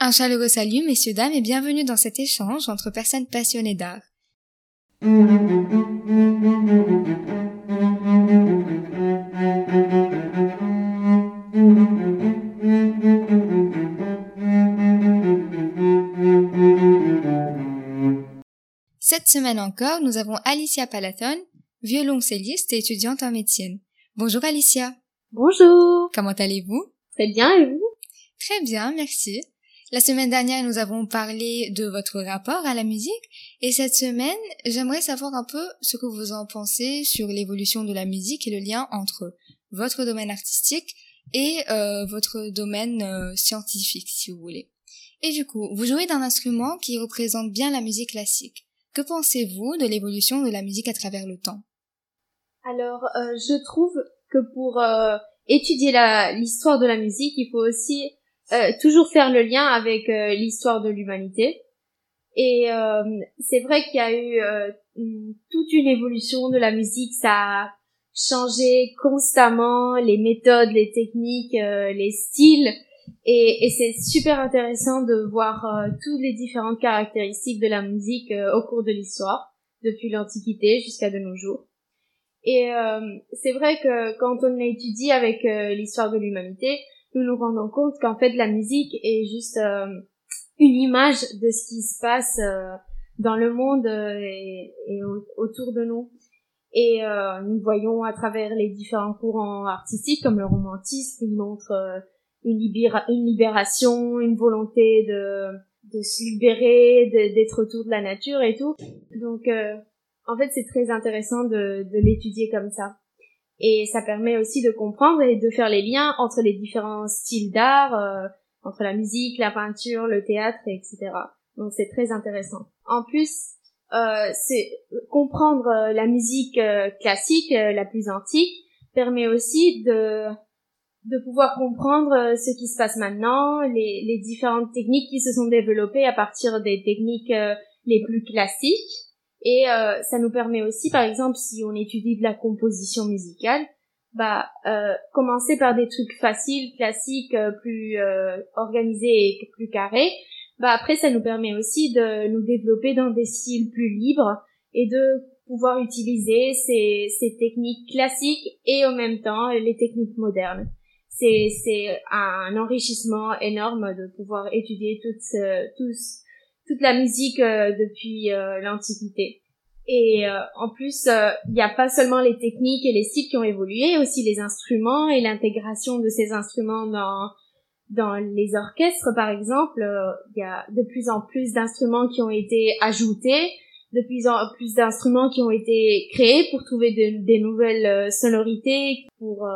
Un chaleureux salut, messieurs, dames, et bienvenue dans cet échange entre personnes passionnées d'art. Cette semaine encore, nous avons Alicia Palathon, violoncelliste et étudiante en médecine. Bonjour Alicia. Bonjour. Comment allez-vous? Très bien et vous? Très bien, merci. La semaine dernière, nous avons parlé de votre rapport à la musique et cette semaine, j'aimerais savoir un peu ce que vous en pensez sur l'évolution de la musique et le lien entre votre domaine artistique et euh, votre domaine euh, scientifique, si vous voulez. Et du coup, vous jouez d'un instrument qui représente bien la musique classique. Que pensez-vous de l'évolution de la musique à travers le temps? Alors, euh, je trouve que pour étudier l'histoire de la musique, il faut aussi euh, toujours faire le lien avec euh, l'histoire de l'humanité. Et euh, c'est vrai qu'il y a eu toute une évolution de la musique, ça a changé constamment les méthodes, les techniques, les styles. Et, et c'est super intéressant de voir toutes les différentes caractéristiques de la musique au cours de l'histoire, depuis l'Antiquité jusqu'à de nos jours. Et c'est vrai que quand on étudie avec l'histoire de l'humanité, nous nous rendons compte qu'en fait la musique est juste euh, une image de ce qui se passe euh, dans le monde euh, et, autour de nous. Et nous voyons à travers les différents courants artistiques comme le romantisme, qui montre une, une libération, une volonté de, de se libérer, d'être autour de la nature et tout. Donc en fait c'est très intéressant de, de l'étudier comme ça. Et ça permet aussi de comprendre et de faire les liens entre les différents styles d'art, euh, entre la musique, la peinture, le théâtre, etc. Donc c'est très intéressant. En plus, euh, c'est comprendre euh, la musique euh, classique, la plus antique, permet aussi de de pouvoir comprendre ce qui se passe maintenant, les, les différentes techniques qui se sont développées à partir des techniques les plus classiques et euh, ça nous permet aussi, par exemple, si on étudie de la composition musicale, bah euh, commencer par des trucs faciles, classiques, euh, plus euh, organisés et plus carrés. Bah après, ça nous permet aussi de nous développer dans des styles plus libres et de pouvoir utiliser ces, ces techniques classiques et en même temps les techniques modernes. C'est c'est un enrichissement énorme de pouvoir étudier toutes tous toute la musique euh, depuis euh, l'Antiquité. Et euh, en plus, il n'y a pas seulement les techniques et les styles qui ont évolué, aussi les instruments et l'intégration de ces instruments dans dans les orchestres, par exemple. Il y a de plus en plus d'instruments qui ont été ajoutés, de plus en plus d'instruments qui ont été créés pour trouver des nouvelles sonorités, pour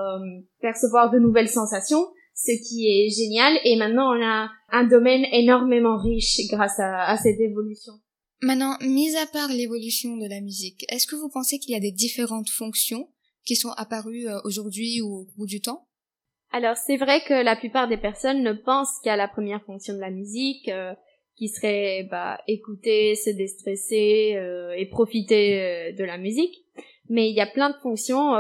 percevoir de nouvelles sensations ce qui est génial. Et maintenant, on a un domaine énormément riche grâce à, cette évolution. Maintenant, mis à part l'évolution de la musique, est-ce que vous pensez qu'il y a des différentes fonctions qui sont apparues euh, aujourd'hui ou au cours du temps? Alors, c'est vrai que la plupart des personnes ne pensent qu'à la première fonction de la musique, euh, qui serait bah, écouter, se déstresser euh, et profiter de la musique. Mais il y a plein de fonctions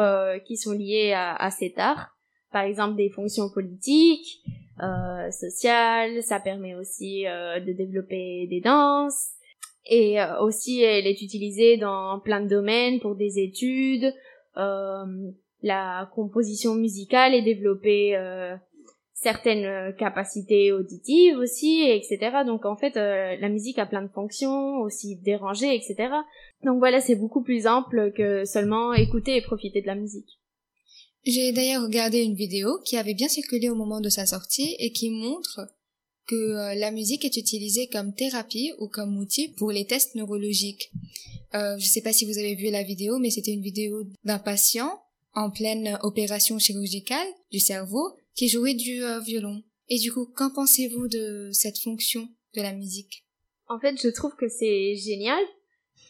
qui sont liées à, à cet art par exemple des fonctions politiques, euh, sociales, ça permet aussi euh, de développer des danses et euh, aussi elle est utilisée dans plein de domaines pour des études, euh, la composition musicale est développée certaines capacités auditives aussi, etc. Donc en fait, la musique a plein de fonctions, aussi déranger, etc. Donc voilà, c'est beaucoup plus ample que seulement écouter et profiter de la musique. J'ai d'ailleurs regardé une vidéo qui avait bien circulé au moment de sa sortie et qui montre que euh, la musique est utilisée comme thérapie ou comme outil pour les tests neurologiques. Euh, je ne sais pas si vous avez vu la vidéo, mais c'était une vidéo d'un patient en pleine opération chirurgicale du cerveau qui jouait du euh, violon. Et du coup, qu'en pensez-vous de cette fonction de la musique? En fait, je trouve que c'est génial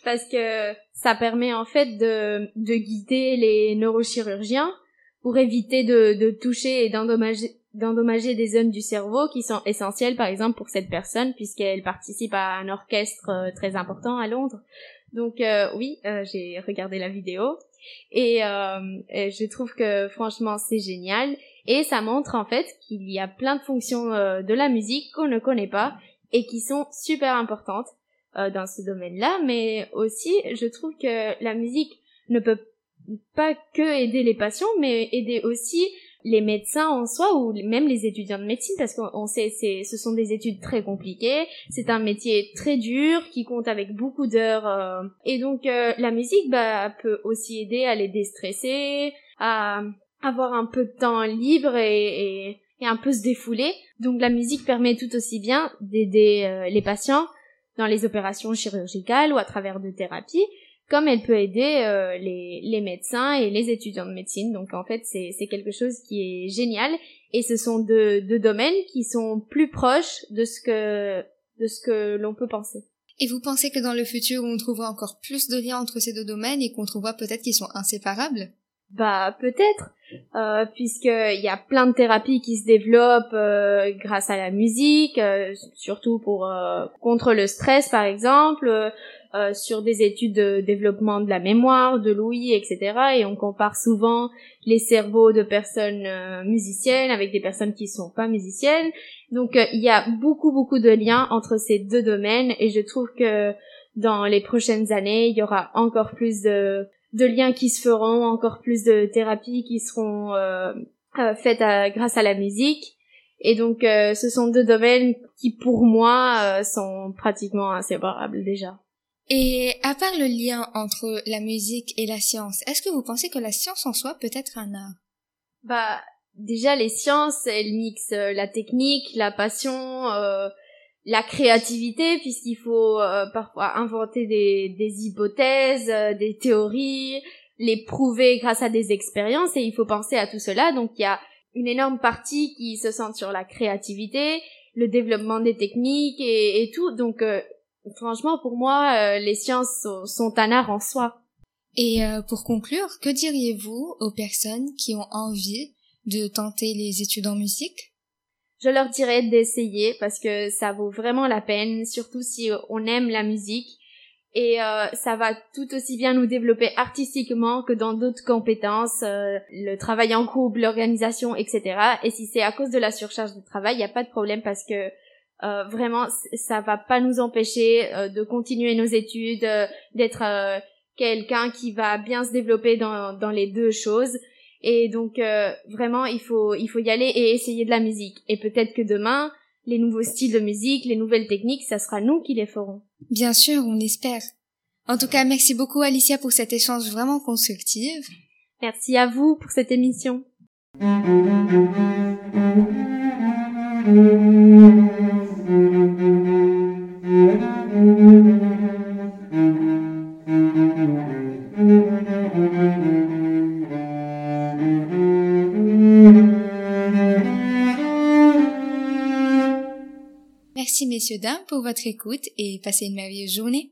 parce que ça permet en fait de, de guider les neurochirurgiens pour éviter de, de toucher et d'endommager des zones du cerveau qui sont essentielles par exemple pour cette personne puisqu'elle participe à un orchestre euh, très important à Londres. Donc euh, oui, euh, j'ai regardé la vidéo et, et, je trouve que franchement c'est génial Et ça montre en fait qu'il y a plein de fonctions euh, de la musique qu'on ne connaît pas et qui sont super importantes euh, dans ce domaine-là. Mais aussi, je trouve que la musique ne peut pas que aider les patients, mais aider aussi les médecins en soi ou même les étudiants de médecine parce qu'on sait c'est ce sont des études très compliquées c'est un métier très dur qui compte avec beaucoup d'heures euh. et donc euh, la musique bah peut aussi aider à les déstresser à avoir un peu de temps libre et, et, et un peu se défouler donc la musique permet tout aussi bien d'aider euh, les patients dans les opérations chirurgicales ou à travers de thérapies comme elle peut aider euh, les, médecins et les étudiants de médecine. Donc en fait, c'est quelque chose qui est génial. Et ce sont deux, deux domaines qui sont plus proches de ce que, de ce que l'on peut penser. Et vous pensez que dans le futur, on trouvera encore plus de liens entre ces deux domaines et qu'on trouvera peut-être qu'ils sont inséparables? Bah peut-être, euh, puisqu'il y a plein de thérapies qui se développent euh, grâce à la musique, euh, surtout pour euh, contre le stress par exemple, euh, sur des études de développement de la mémoire, de l'ouïe, etc. Et on compare souvent les cerveaux de personnes euh, musiciennes avec des personnes qui sont pas musiciennes. Donc euh, il y a beaucoup beaucoup de liens entre ces deux domaines et je trouve que dans les prochaines années, il y aura encore plus de, de liens qui se feront, encore plus de thérapies qui seront faites grâce à la musique. Et donc, ce sont deux domaines qui, pour moi, sont pratiquement inséparables déjà. Et à part le lien entre la musique et la science, est-ce que vous pensez que la science en soi peut être un art? Bah déjà les sciences, elles mixent euh, la technique, la passion, euh, la créativité, puisqu'il faut euh, parfois inventer des, des hypothèses, des théories, les prouver grâce à des expériences, et il faut penser à tout cela. Donc il y a une énorme partie qui se centre sur la créativité, le développement des techniques et, et tout. Donc Franchement, pour moi, euh, les sciences sont, un art en soi. Et euh, pour conclure, que diriez-vous aux personnes qui ont envie de tenter les études en musique? Je leur dirais d'essayer parce que ça vaut vraiment la peine, surtout si on aime la musique. Et euh, ça va tout aussi bien nous développer artistiquement que dans d'autres compétences, le travail en groupe, l'organisation, etc. Et si c'est à cause de la surcharge de travail, il n'y a pas de problème parce que euh, vraiment, ça va pas nous empêcher euh, de continuer nos études, euh, d'être quelqu'un qui va bien se développer dans les deux choses. Et donc vraiment, il faut il faut y aller et essayer de la musique. Et peut-être que demain, les nouveaux styles de musique, les nouvelles techniques, ça sera nous qui les ferons. Bien sûr, on espère. En tout cas, merci beaucoup Alicia pour cet échange vraiment constructif. Merci à vous pour cette émission. Messieurs, pour votre écoute et passez une merveilleuse journée.